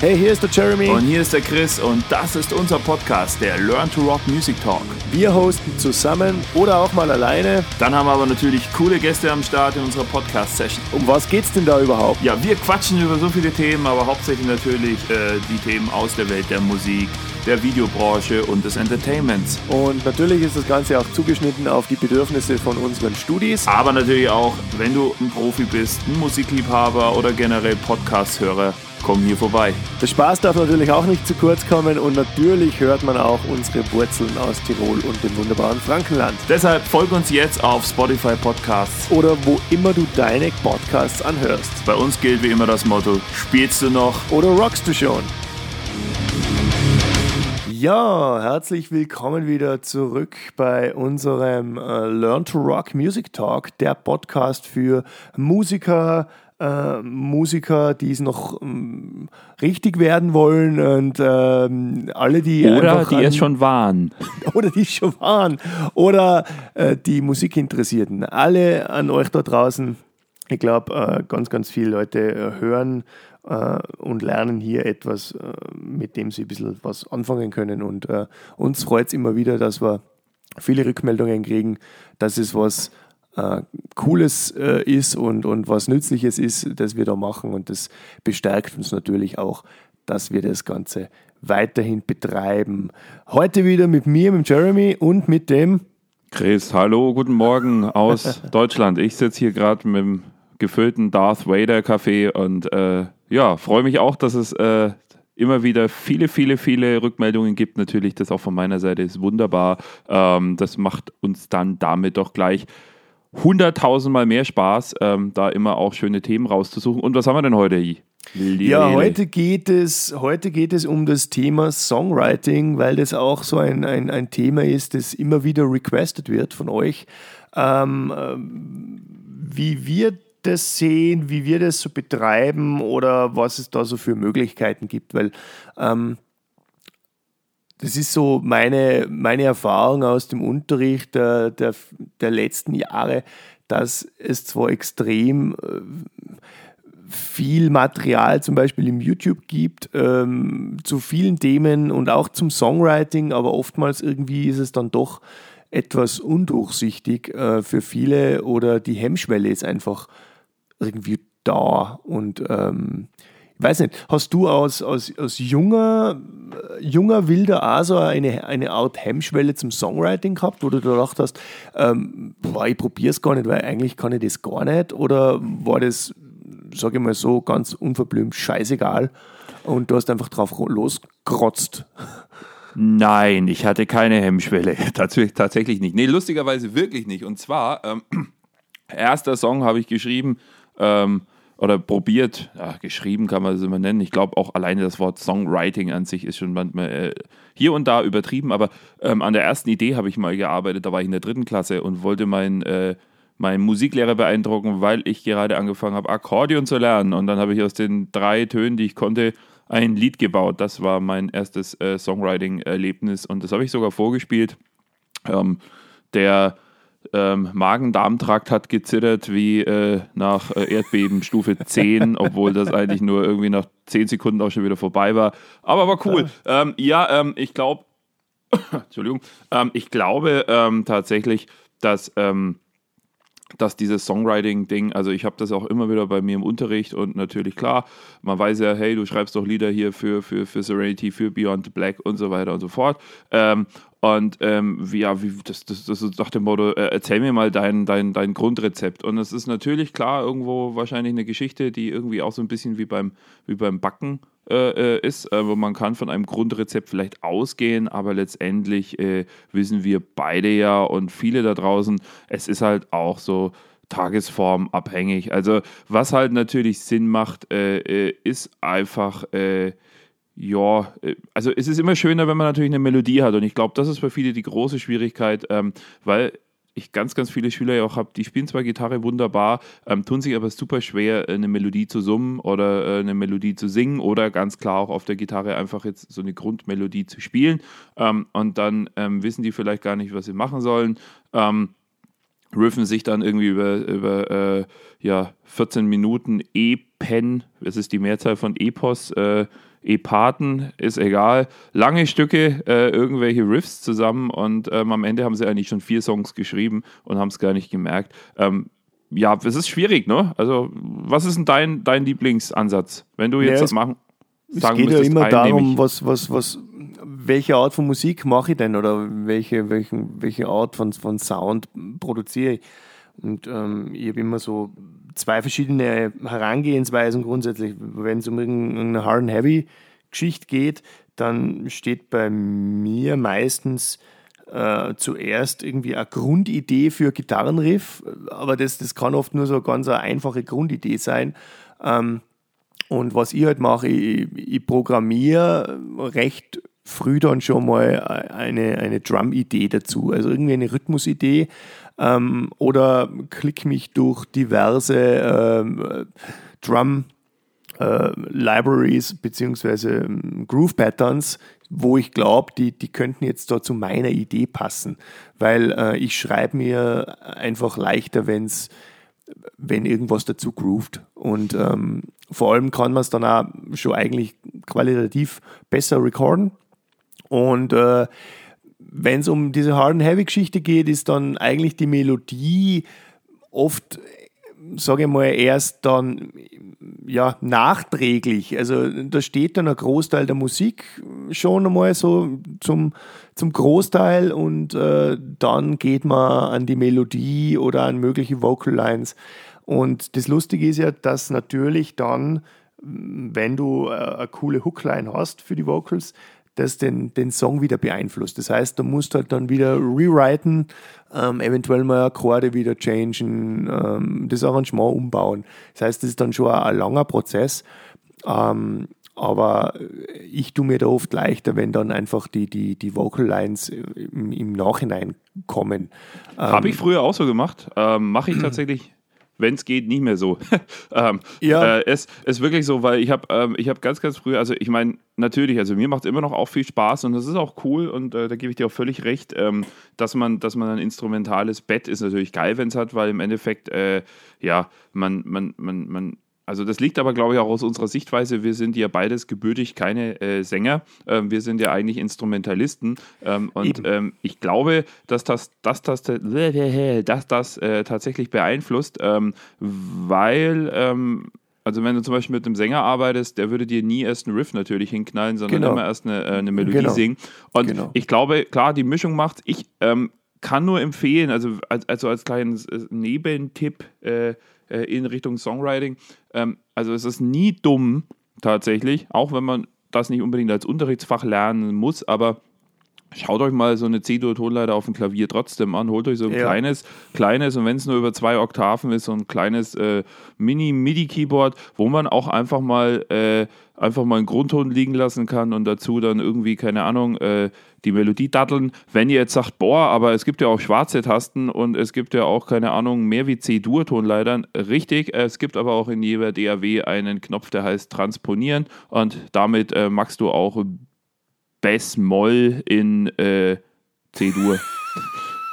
Hey, hier ist der Jeremy. Und hier ist der Chris und das ist unser Podcast, der Learn to Rock Music Talk. Wir hosten zusammen oder auch mal alleine. Dann haben wir aber natürlich coole Gäste am Start in unserer Podcast-Session. Um was geht's denn da überhaupt? Ja, wir quatschen über so viele Themen, aber hauptsächlich natürlich äh, die Themen aus der Welt der Musik, der Videobranche und des Entertainments. Und natürlich ist das Ganze auch zugeschnitten auf die Bedürfnisse von unseren Studis. Aber natürlich auch, wenn du ein Profi bist, ein Musikliebhaber oder generell Podcast-Hörer, komm hier vorbei. Der Spaß darf natürlich auch nicht zu kurz kommen und natürlich hört man auch unsere Wurzeln aus Tirol und dem wunderbaren Frankenland. Deshalb folg uns jetzt auf Spotify Podcasts oder wo immer du deine Podcasts anhörst. Bei uns gilt wie immer das Motto: Spielst du noch oder rockst du schon? Ja, herzlich willkommen wieder zurück bei unserem äh, Learn to Rock Music Talk, der Podcast für Musiker, äh, Musiker, die es noch ähm, richtig werden wollen und ähm, alle, die oder die an, es schon waren. Oder die es schon waren. Oder äh, die Musikinteressierten, alle an euch da draußen. Ich glaube, äh, ganz, ganz viele Leute äh, hören und lernen hier etwas, äh, mit dem sie ein bisschen was anfangen können. Und äh, uns freut es immer wieder, dass wir viele Rückmeldungen kriegen, dass es was äh, Cooles äh, ist und, und was Nützliches ist, das wir da machen. Und das bestärkt uns natürlich auch, dass wir das Ganze weiterhin betreiben. Heute wieder mit mir, mit Jeremy und mit dem Chris. Hallo, guten Morgen aus Deutschland. Ich sitze hier gerade mit dem gefüllten Darth Vader Kaffee und äh, ja, freue mich auch, dass es äh, immer wieder viele, viele, viele Rückmeldungen gibt. Natürlich, das auch von meiner Seite ist wunderbar. Ähm, das macht uns dann damit doch gleich hunderttausendmal mehr Spaß, ähm, da immer auch schöne Themen rauszusuchen. Und was haben wir denn heute? Lili, ja, heute geht, es, heute geht es um das Thema Songwriting, weil das auch so ein, ein, ein Thema ist, das immer wieder requested wird von euch. Ähm, ähm wie wir das sehen, wie wir das so betreiben oder was es da so für Möglichkeiten gibt, weil ähm, das ist so meine, meine Erfahrung aus dem Unterricht der, der, der letzten Jahre, dass es zwar extrem äh, viel Material zum Beispiel im YouTube gibt ähm, zu vielen Themen und auch zum Songwriting, aber oftmals irgendwie ist es dann doch etwas undurchsichtig äh, für viele oder die Hemmschwelle ist einfach irgendwie da. Und ähm, ich weiß nicht, hast du aus, aus, aus junger, junger wilder auch so eine, eine Art Hemmschwelle zum Songwriting gehabt, wo du gedacht hast, ähm, boah, ich probiere es gar nicht, weil eigentlich kann ich das gar nicht? Oder war das, sage ich mal so, ganz unverblümt scheißegal und du hast einfach drauf losgerotzt? Nein, ich hatte keine Hemmschwelle. Tatsächlich nicht. Nee, lustigerweise wirklich nicht. Und zwar, ähm, erster Song habe ich geschrieben, ähm, oder probiert, ja, geschrieben kann man es immer nennen. Ich glaube auch alleine das Wort Songwriting an sich ist schon manchmal äh, hier und da übertrieben, aber ähm, an der ersten Idee habe ich mal gearbeitet, da war ich in der dritten Klasse und wollte meinen äh, meinen Musiklehrer beeindrucken, weil ich gerade angefangen habe, Akkordeon zu lernen. Und dann habe ich aus den drei Tönen, die ich konnte, ein Lied gebaut. Das war mein erstes äh, Songwriting-Erlebnis und das habe ich sogar vorgespielt. Ähm, der ähm, Magen-Darm-Trakt hat gezittert wie äh, nach äh, Erdbeben Stufe 10, obwohl das eigentlich nur irgendwie nach 10 Sekunden auch schon wieder vorbei war. Aber war cool. Ja, ähm, ja ähm, ich glaube, Entschuldigung, ähm, ich glaube ähm, tatsächlich, dass ähm, dass dieses Songwriting-Ding, also ich habe das auch immer wieder bei mir im Unterricht und natürlich klar, man weiß ja, hey, du schreibst doch Lieder hier für, für, für Serenity, für Beyond Black und so weiter und so fort. Und ähm, wie, ja, wie, das, das, das ist nach dem Motto, äh, erzähl mir mal dein, dein, dein Grundrezept. Und es ist natürlich klar irgendwo wahrscheinlich eine Geschichte, die irgendwie auch so ein bisschen wie beim, wie beim Backen äh, äh ist, äh, wo man kann von einem Grundrezept vielleicht ausgehen, aber letztendlich äh, wissen wir beide ja und viele da draußen, es ist halt auch so, tagesformabhängig. Also was halt natürlich Sinn macht, äh, äh, ist einfach äh, ja, äh, also es ist immer schöner, wenn man natürlich eine Melodie hat. Und ich glaube, das ist für viele die große Schwierigkeit, ähm, weil ich ganz, ganz viele Schüler ja auch habe, die spielen zwar Gitarre wunderbar, ähm, tun sich aber super schwer, äh, eine Melodie zu summen oder äh, eine Melodie zu singen oder ganz klar auch auf der Gitarre einfach jetzt so eine Grundmelodie zu spielen. Ähm, und dann ähm, wissen die vielleicht gar nicht, was sie machen sollen. Ähm, riffen sich dann irgendwie über, über äh, ja, 14 Minuten E-Pen, das ist die Mehrzahl von Epos, äh, Epaten, ist egal. Lange Stücke, äh, irgendwelche Riffs zusammen und ähm, am Ende haben sie eigentlich schon vier Songs geschrieben und haben es gar nicht gemerkt. Ähm, ja, es ist schwierig, ne? Also, was ist denn dein, dein Lieblingsansatz? Wenn du jetzt ja, es, machen, sagen Es geht ja immer darum, was, was, was, welche Art von Musik mache ich denn oder welche, welchen, welche Art von, von Sound produziere ich. Und ähm, ich habe immer so zwei verschiedene Herangehensweisen grundsätzlich. Wenn es um irgendeine Hard and Heavy Geschichte geht, dann steht bei mir meistens äh, zuerst irgendwie eine Grundidee für Gitarrenriff, aber das, das kann oft nur so ganz eine einfache Grundidee sein. Ähm, und was ich halt mache, ich, ich programmiere recht früh dann schon mal eine, eine Drum-Idee dazu, also irgendwie eine Rhythmusidee ähm, oder klick mich durch diverse ähm, Drum äh, beziehungsweise ähm, Groove Patterns, wo ich glaube, die, die könnten jetzt da zu meiner Idee passen, weil äh, ich schreibe mir einfach leichter, wenn's wenn irgendwas dazu groovt. Und ähm, vor allem kann man es dann auch schon eigentlich qualitativ besser recorden. Und äh, wenn es um diese Hard and Heavy Geschichte geht, ist dann eigentlich die Melodie oft, sage ich mal, erst dann ja nachträglich. Also da steht dann ein Großteil der Musik schon einmal so zum, zum Großteil und äh, dann geht man an die Melodie oder an mögliche Vocal Lines. Und das Lustige ist ja, dass natürlich dann, wenn du äh, eine coole Hookline hast für die Vocals, das den, den Song wieder beeinflusst. Das heißt, du musst halt dann wieder rewriten, ähm, eventuell mal Akkorde wieder changen, ähm, das Arrangement umbauen. Das heißt, das ist dann schon ein, ein langer Prozess. Ähm, aber ich tue mir da oft leichter, wenn dann einfach die, die, die Vocal Lines im, im Nachhinein kommen. Habe ich ähm, früher auch so gemacht. Ähm, Mache ich tatsächlich wenn es geht, nicht mehr so. ähm, ja. Äh, es ist wirklich so, weil ich habe ähm, hab ganz, ganz früh, also ich meine, natürlich, also mir macht es immer noch auch viel Spaß und das ist auch cool und äh, da gebe ich dir auch völlig recht, ähm, dass, man, dass man ein instrumentales Bett ist natürlich geil, wenn es hat, weil im Endeffekt, äh, ja, man, man, man, man also das liegt aber, glaube ich, auch aus unserer Sichtweise. Wir sind ja beides gebürtig keine äh, Sänger. Ähm, wir sind ja eigentlich Instrumentalisten. Ähm, und ähm, ich glaube, dass das, dass das, dass das äh, tatsächlich beeinflusst, ähm, weil ähm, also wenn du zum Beispiel mit einem Sänger arbeitest, der würde dir nie erst einen Riff natürlich hinknallen, sondern genau. immer erst eine, äh, eine Melodie genau. singen. Und genau. ich glaube, klar, die Mischung macht. Ich ähm, kann nur empfehlen, also als, also als kleinen äh, Nebentipp, äh, äh, in Richtung Songwriting. Ähm, also es ist nie dumm tatsächlich, auch wenn man das nicht unbedingt als Unterrichtsfach lernen muss, aber Schaut euch mal so eine C-Dur-Tonleiter auf dem Klavier trotzdem an. Holt euch so ein ja. kleines, kleines und wenn es nur über zwei Oktaven ist, so ein kleines äh, Mini-MIDI-Keyboard, wo man auch einfach mal äh, einfach mal einen Grundton liegen lassen kann und dazu dann irgendwie, keine Ahnung, äh, die Melodie datteln. Wenn ihr jetzt sagt, boah, aber es gibt ja auch schwarze Tasten und es gibt ja auch, keine Ahnung, mehr wie C-Dur-Tonleitern. Richtig, es gibt aber auch in jeder DAW einen Knopf, der heißt Transponieren und damit äh, machst du auch Bass-Moll in äh, C-Dur.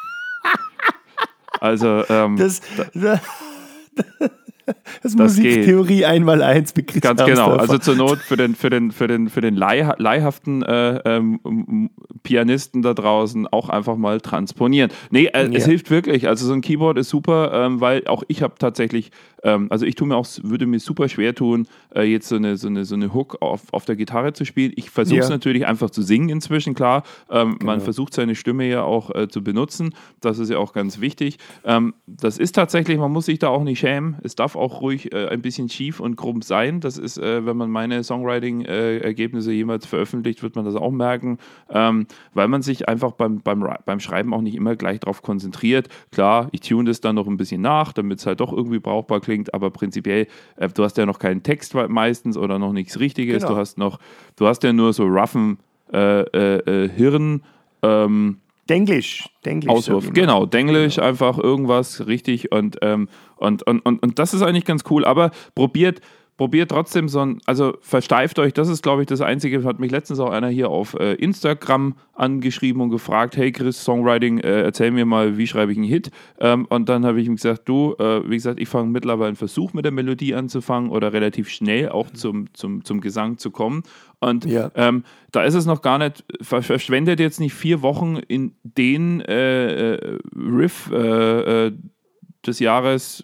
also, ähm, das, das, das, Musiktheorie einmal eins mit Ganz genau. Also zur Not für den, für den, für den, für den leih, leihhaften äh, ähm, Pianisten da draußen auch einfach mal transponieren. Nee, äh, ja. es hilft wirklich. Also so ein Keyboard ist super, ähm, weil auch ich habe tatsächlich ähm, also ich tue mir auch, würde mir super schwer tun, äh, jetzt so eine, so eine, so eine Hook auf, auf der Gitarre zu spielen. Ich versuche es ja. natürlich einfach zu singen inzwischen, klar. Ähm, genau. Man versucht seine Stimme ja auch äh, zu benutzen. Das ist ja auch ganz wichtig. Ähm, das ist tatsächlich, man muss sich da auch nicht schämen. Es darf auch ruhig äh, ein bisschen schief und krumm sein. Das ist, äh, wenn man meine Songwriting-Ergebnisse jemals veröffentlicht, wird man das auch merken, ähm, weil man sich einfach beim, beim, beim Schreiben auch nicht immer gleich darauf konzentriert. Klar, ich tune das dann noch ein bisschen nach, damit es halt doch irgendwie brauchbar klingt, aber prinzipiell, äh, du hast ja noch keinen Text meistens oder noch nichts Richtiges. Genau. Du hast noch, du hast ja nur so roughen äh, äh, äh Hirn. Ähm, Denglisch, Denglisch. Auswurf, genau, Denglisch, genau. einfach irgendwas richtig und, ähm, und, und, und, und das ist eigentlich ganz cool, aber probiert, probiert trotzdem so ein, also versteift euch, das ist glaube ich das Einzige, hat mich letztens auch einer hier auf äh, Instagram angeschrieben und gefragt, hey Chris, Songwriting, äh, erzähl mir mal, wie schreibe ich einen Hit? Ähm, und dann habe ich ihm gesagt, du, äh, wie gesagt, ich fange mittlerweile einen Versuch mit der Melodie anzufangen oder relativ schnell auch zum, zum, zum Gesang zu kommen. Und ja. ähm, da ist es noch gar nicht, verschwendet jetzt nicht vier Wochen in den äh, äh, Riff äh, des Jahres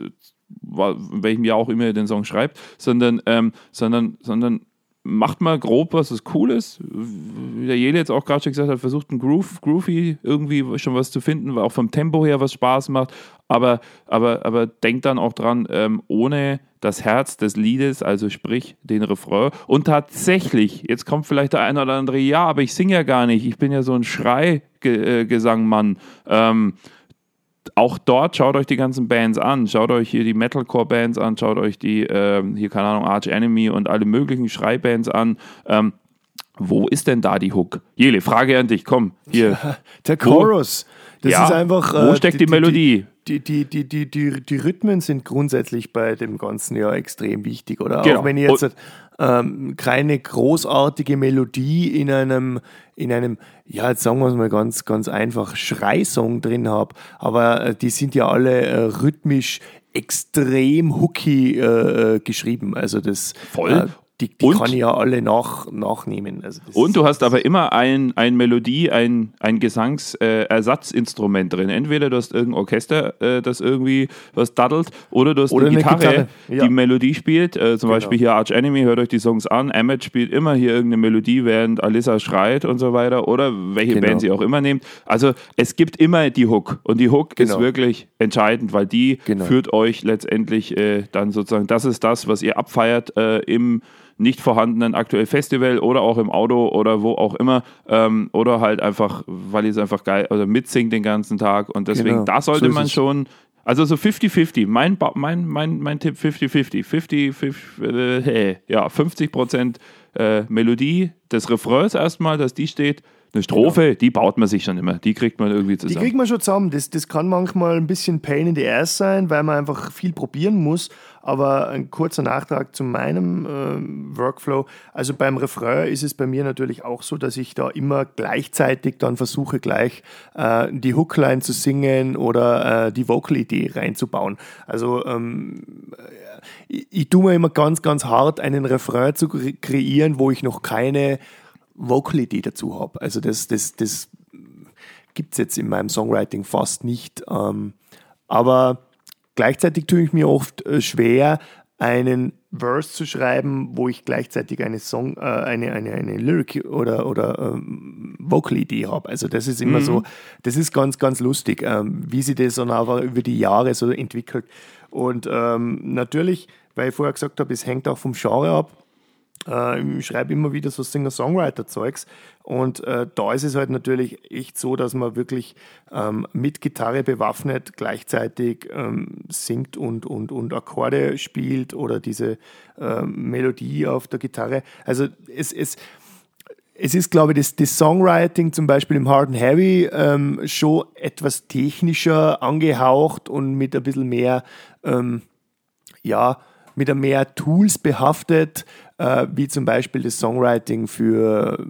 in welchem Jahr auch immer ihr den Song schreibt, sondern, ähm, sondern, sondern macht mal grob was, was cool ist. Wie der Jele jetzt auch gerade schon gesagt hat, versucht ein Groove, Groovy irgendwie schon was zu finden, auch vom Tempo her was Spaß macht. Aber, aber, aber denkt dann auch dran, ähm, ohne das Herz des Liedes, also sprich den Refrain. Und tatsächlich, jetzt kommt vielleicht der eine oder andere, ja, aber ich singe ja gar nicht, ich bin ja so ein Schreigesangmann. Ähm, auch dort schaut euch die ganzen Bands an. Schaut euch hier die Metalcore-Bands an, schaut euch die, äh, hier, keine Ahnung, Arch Enemy und alle möglichen Schreibands an. Ähm, wo ist denn da die Hook? Jele, Frage an dich, komm, hier. Der Chorus. Das ja, ist einfach. Äh, wo steckt die, die Melodie? Die, die, die, die, die, die, Rhythmen sind grundsätzlich bei dem Ganzen ja extrem wichtig, oder? Genau. Auch wenn ich jetzt ähm, keine großartige Melodie in einem, in einem, ja, jetzt sagen wir es mal ganz, ganz einfach, Schreisong drin habe, aber äh, die sind ja alle äh, rhythmisch extrem hooky äh, äh geschrieben. Also das Voll. Die, die kann ich ja alle nach, nachnehmen. Also und du hast aber immer ein, ein Melodie, ein, ein Gesangsersatzinstrument äh, drin. Entweder du hast irgendein Orchester, äh, das irgendwie was daddelt, oder du hast oder eine, Gitarre, Gitarre. Ja. die Melodie spielt. Äh, zum genau. Beispiel hier Arch Enemy, hört euch die Songs an. Emmet spielt immer hier irgendeine Melodie, während Alissa schreit und so weiter. Oder welche genau. Band sie auch immer nehmt. Also es gibt immer die Hook. Und die Hook genau. ist wirklich entscheidend, weil die genau. führt euch letztendlich äh, dann sozusagen, das ist das, was ihr abfeiert äh, im nicht vorhandenen aktuell Festival oder auch im Auto oder wo auch immer ähm, oder halt einfach, weil es einfach geil oder mitsingt den ganzen Tag und deswegen, genau. da sollte so man schon also so 50-50. Mein, mein, mein, mein Tipp 50-50. 50, 50, äh, ja, 50 Prozent äh, Melodie des Refrains erstmal, dass die steht. Eine Strophe, genau. die baut man sich schon immer. Die kriegt man irgendwie zusammen. Die kriegt man schon zusammen. Das, das kann manchmal ein bisschen Pain in the Ass sein, weil man einfach viel probieren muss. Aber ein kurzer Nachtrag zu meinem äh, Workflow. Also beim Refrain ist es bei mir natürlich auch so, dass ich da immer gleichzeitig dann versuche, gleich äh, die Hookline zu singen oder äh, die Vocal-Idee reinzubauen. Also ähm, ich, ich tue mir immer ganz, ganz hart, einen Refrain zu kreieren, wo ich noch keine Vocal-Idee dazu habe. Also das, das, das gibt es jetzt in meinem Songwriting fast nicht. Ähm, aber gleichzeitig tue ich mir oft äh, schwer, einen Verse zu schreiben, wo ich gleichzeitig eine Song, äh, eine, eine, eine Lyric oder, oder ähm, Vocal-Idee habe. Also das ist immer mhm. so, das ist ganz, ganz lustig, ähm, wie sich das dann aber über die Jahre so entwickelt. Und ähm, natürlich, weil ich vorher gesagt habe, es hängt auch vom Genre ab. Äh, ich schreibe immer wieder so Singer-Songwriter-Zeugs und äh, da ist es halt natürlich echt so, dass man wirklich ähm, mit Gitarre bewaffnet gleichzeitig ähm, singt und, und, und Akkorde spielt oder diese ähm, Melodie auf der Gitarre. Also es, es, es ist, glaube ich, das, das Songwriting zum Beispiel im Hard and Heavy ähm, schon etwas technischer angehaucht und mit ein bisschen mehr, ähm, ja, mit mehr Tools behaftet, äh, wie zum Beispiel das Songwriting für,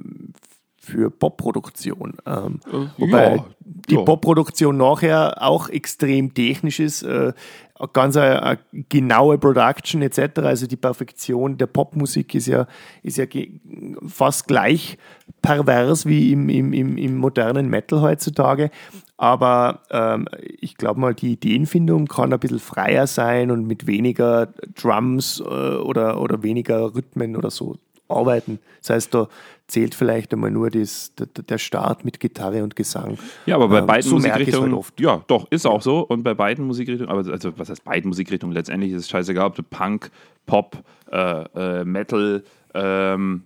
für Popproduktion. Ähm, äh, wobei ja, die ja. Popproduktion nachher auch extrem technisch ist, äh, ganz eine, eine, genaue Production etc. Also die Perfektion der Popmusik ist ja, ist ja fast gleich pervers wie im, im, im, im modernen Metal heutzutage. Aber ähm, ich glaube mal, die Ideenfindung kann ein bisschen freier sein und mit weniger Drums äh, oder, oder weniger Rhythmen oder so arbeiten. Das heißt, da zählt vielleicht einmal nur das, der Start mit Gitarre und Gesang. Ja, aber bei ähm, beiden so Musikrichtungen, halt oft. ja, doch, ist auch so. Und bei beiden Musikrichtungen, aber also was heißt beiden Musikrichtungen? Letztendlich ist es scheißegal, ob du Punk, Pop, äh, äh, Metal, ähm,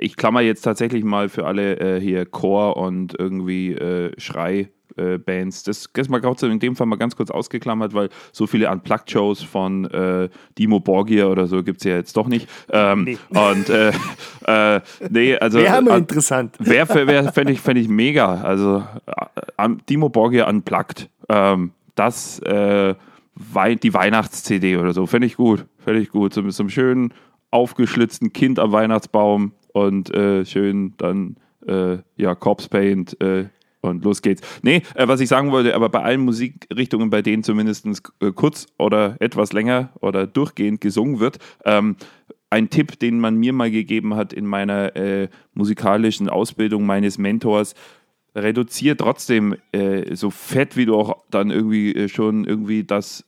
ich klammer jetzt tatsächlich mal für alle äh, hier Chor und irgendwie äh, Schrei Bands. Das, das mal in dem Fall mal ganz kurz ausgeklammert, weil so viele Unplugged-Shows von äh, Dimo Borgir oder so gibt es ja jetzt doch nicht. Ähm, nee. Und äh, äh, nee, also. Wäre mal interessant. Wäre, wär, fände ich, fänd ich mega. Also äh, Dimo Borgir Unplugged. Ähm, das, äh, die Weihnachts-CD oder so, fände ich gut. Fände ich gut. So mit so einem schönen aufgeschlitzten Kind am Weihnachtsbaum und äh, schön dann äh, ja, Corpse Paint äh, und los geht's. Nee, äh, was ich sagen wollte, aber bei allen Musikrichtungen, bei denen zumindest äh, kurz oder etwas länger oder durchgehend gesungen wird, ähm, ein Tipp, den man mir mal gegeben hat in meiner äh, musikalischen Ausbildung meines Mentors, reduziere trotzdem äh, so fett, wie du auch dann irgendwie äh, schon irgendwie das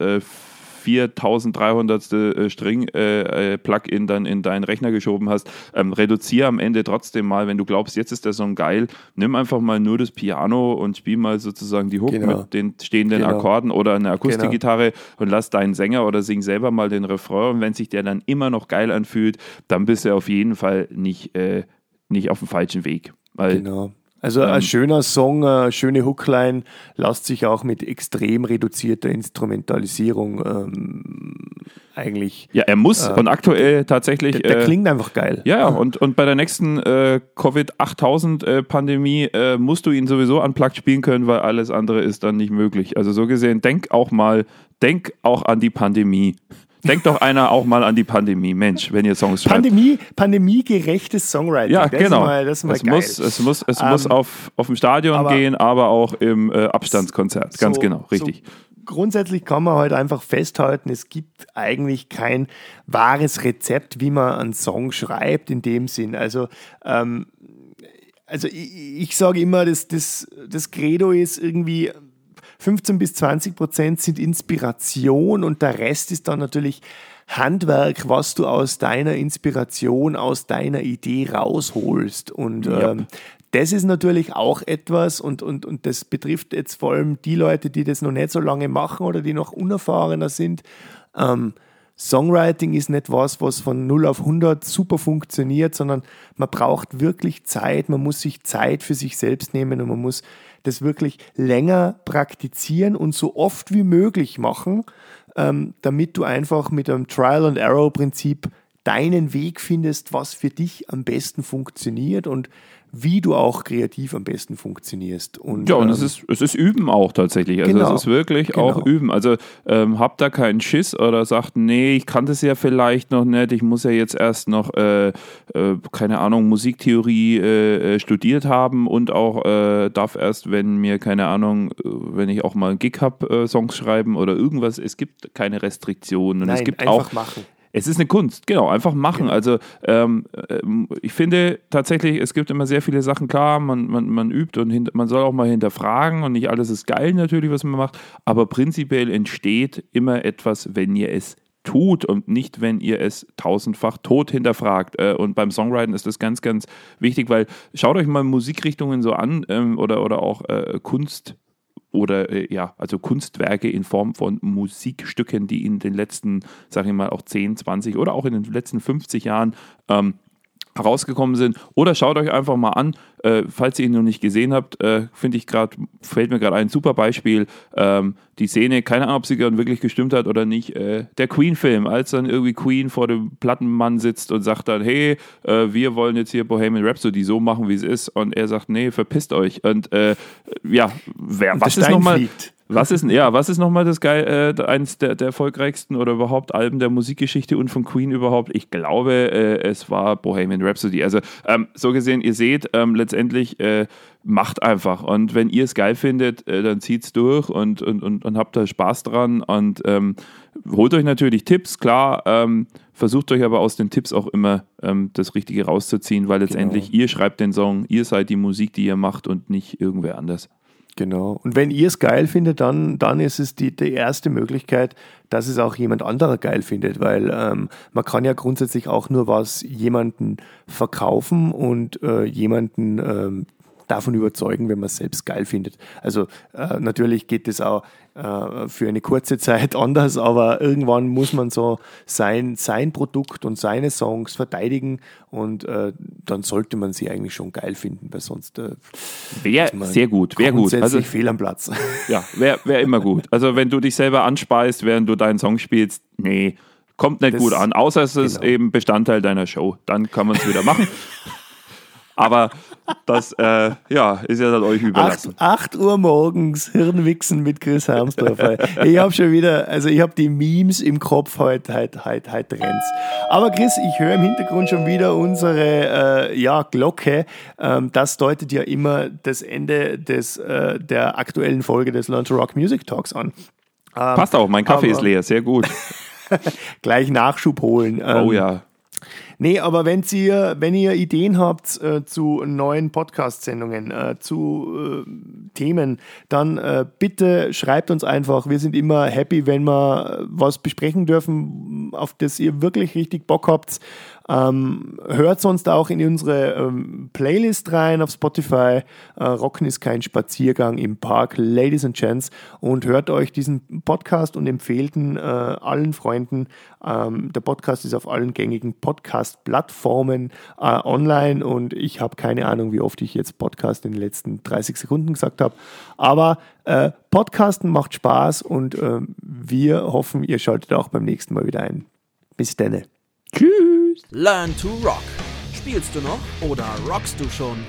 äh, 4300. Äh, String-Plugin äh, dann in deinen Rechner geschoben hast, ähm, reduziere am Ende trotzdem mal, wenn du glaubst, jetzt ist der Song geil, nimm einfach mal nur das Piano und spiel mal sozusagen die Hook genau. mit den stehenden genau. Akkorden oder eine Akustikgitarre genau. und lass deinen Sänger oder sing selber mal den Refrain und wenn sich der dann immer noch geil anfühlt, dann bist du auf jeden Fall nicht, äh, nicht auf dem falschen Weg. Weil genau. Also ein ähm, schöner Song, eine schöne Hookline lässt sich auch mit extrem reduzierter Instrumentalisierung ähm, eigentlich. Ja, er muss äh, und aktuell tatsächlich. Der, der äh, klingt einfach geil. Ja, ja, und, und bei der nächsten äh, Covid-8000-Pandemie äh, musst du ihn sowieso unplugged spielen können, weil alles andere ist dann nicht möglich. Also so gesehen, denk auch mal, denk auch an die Pandemie. Denkt doch einer auch mal an die Pandemie, Mensch, wenn ihr Songs schreibt. Pandemie, pandemiegerechtes Songwriting. Ja, das genau. Ist mal, das ist mal es, geil. Muss, es muss, es um, muss ähm, auf, auf dem Stadion aber gehen, aber auch im äh, Abstandskonzert. Ganz so, genau, richtig. So grundsätzlich kann man heute halt einfach festhalten, es gibt eigentlich kein wahres Rezept, wie man einen Song schreibt in dem Sinn. Also, ähm, also ich, ich sage immer, dass das, das Credo ist irgendwie 15 bis 20 Prozent sind Inspiration und der Rest ist dann natürlich Handwerk, was du aus deiner Inspiration, aus deiner Idee rausholst. Und ja. ähm, das ist natürlich auch etwas, und, und, und das betrifft jetzt vor allem die Leute, die das noch nicht so lange machen oder die noch unerfahrener sind. Ähm, Songwriting ist nicht was, was von 0 auf 100 super funktioniert, sondern man braucht wirklich Zeit, man muss sich Zeit für sich selbst nehmen und man muss das wirklich länger praktizieren und so oft wie möglich machen, ähm, damit du einfach mit einem Trial-and-Error-Prinzip deinen Weg findest, was für dich am besten funktioniert. Und wie du auch kreativ am besten funktionierst. Und, ja, und ähm, es, ist, es ist Üben auch tatsächlich. Also genau, es ist wirklich genau. auch Üben. Also ähm, habt da keinen Schiss oder sagt, nee, ich kann das ja vielleicht noch nicht, ich muss ja jetzt erst noch, äh, äh, keine Ahnung, Musiktheorie äh, äh studiert haben und auch äh, darf erst, wenn mir, keine Ahnung, äh, wenn ich auch mal einen Gig habe, Songs schreiben oder irgendwas. Es gibt keine Restriktionen. Und Nein, es gibt einfach auch, machen. Es ist eine Kunst, genau, einfach machen. Genau. Also ähm, äh, ich finde tatsächlich, es gibt immer sehr viele Sachen, klar, man, man, man übt und man soll auch mal hinterfragen und nicht alles ist geil natürlich, was man macht, aber prinzipiell entsteht immer etwas, wenn ihr es tut und nicht, wenn ihr es tausendfach tot hinterfragt. Äh, und beim Songwriting ist das ganz, ganz wichtig, weil schaut euch mal Musikrichtungen so an ähm, oder, oder auch äh, Kunst oder äh, ja, also Kunstwerke in Form von Musikstücken, die in den letzten, sage ich mal, auch 10, 20 oder auch in den letzten 50 Jahren ähm, herausgekommen sind. Oder schaut euch einfach mal an, äh, falls ihr ihn noch nicht gesehen habt, äh, finde ich gerade, fällt mir gerade ein super Beispiel. Ähm, die Szene, keine Ahnung, ob sie gerade wirklich gestimmt hat oder nicht, äh, der Queen-Film, als dann irgendwie Queen vor dem Plattenmann sitzt und sagt dann, hey, äh, wir wollen jetzt hier Bohemian Rhapsody so machen, wie es ist. Und er sagt, nee, verpisst euch. Und äh, ja, wer, was ist nochmal... Was ist, ja, was ist nochmal das geil, äh, eines der, der, erfolgreichsten oder überhaupt Alben der Musikgeschichte und von Queen überhaupt? Ich glaube, äh, es war Bohemian Rhapsody. Also ähm, so gesehen, ihr seht, ähm, letztendlich äh, macht einfach. Und wenn ihr es geil findet, äh, dann zieht es durch und, und, und, und, habt da Spaß dran und ähm, holt euch natürlich Tipps, klar. Ähm, versucht euch aber aus den Tipps auch immer ähm, das Richtige rauszuziehen, weil letztendlich genau. ihr schreibt den Song, ihr seid die Musik, die ihr macht und nicht irgendwer anders. Genau. Und wenn ihr es geil findet, dann, dann ist es die, die erste Möglichkeit, dass es auch jemand anderer geil findet, weil ähm, man kann ja grundsätzlich auch nur was jemanden verkaufen und äh, jemanden ähm, davon überzeugen, wenn man es selbst geil findet. Also äh, natürlich geht es auch für eine kurze Zeit anders, aber irgendwann muss man so sein, sein Produkt und seine Songs verteidigen und äh, dann sollte man sie eigentlich schon geil finden, weil sonst äh, wäre sehr gut, wäre gut. Also fehl am Platz. Ja, wäre wär immer gut. Also wenn du dich selber anspeist, während du deinen Song spielst, nee, kommt nicht das, gut an, außer es ist genau. eben Bestandteil deiner Show. Dann kann man es wieder machen. Aber das äh, ja, ist ja dann euch überlassen. 8, 8 Uhr morgens Hirnwichsen mit Chris Harmsdorfer. ich habe schon wieder, also ich habe die Memes im Kopf heute, heute, heute, heute rennt's. Aber Chris, ich höre im Hintergrund schon wieder unsere äh, ja, Glocke. Ähm, das deutet ja immer das Ende des, äh, der aktuellen Folge des Learn to Rock Music Talks an. Ähm, Passt auch, mein Kaffee ist leer, sehr gut. gleich Nachschub holen. Ähm, oh ja. Nee, aber wenn ihr, wenn ihr Ideen habt äh, zu neuen Podcast-Sendungen, äh, zu äh, Themen, dann äh, bitte schreibt uns einfach. Wir sind immer happy, wenn wir was besprechen dürfen, auf das ihr wirklich richtig Bock habt. Ähm, hört sonst auch in unsere ähm, Playlist rein auf Spotify. Äh, Rocken ist kein Spaziergang im Park, Ladies and Gents. Und hört euch diesen Podcast und empfehlten äh, allen Freunden. Ähm, der Podcast ist auf allen gängigen Podcast-Plattformen äh, online und ich habe keine Ahnung, wie oft ich jetzt Podcast in den letzten 30 Sekunden gesagt habe. Aber äh, Podcasten macht Spaß und äh, wir hoffen, ihr schaltet auch beim nächsten Mal wieder ein. Bis denne. Tschüss. Learn to Rock. Spielst du noch oder rockst du schon?